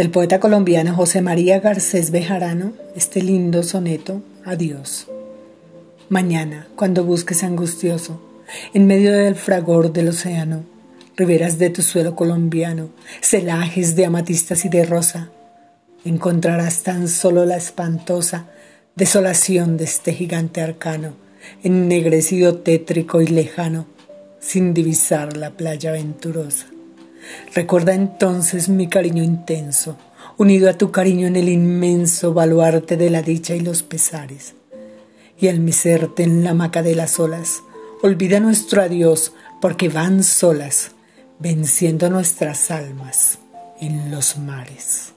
del poeta colombiano José María Garcés Bejarano, este lindo soneto, Adiós. Mañana, cuando busques angustioso, en medio del fragor del océano, riberas de tu suelo colombiano, celajes de amatistas y de rosa, encontrarás tan solo la espantosa desolación de este gigante arcano, ennegrecido tétrico y lejano, sin divisar la playa venturosa. Recuerda entonces mi cariño intenso, unido a tu cariño en el inmenso baluarte de la dicha y los pesares. Y al miserte en la hamaca de las olas, olvida nuestro adiós, porque van solas, venciendo nuestras almas en los mares.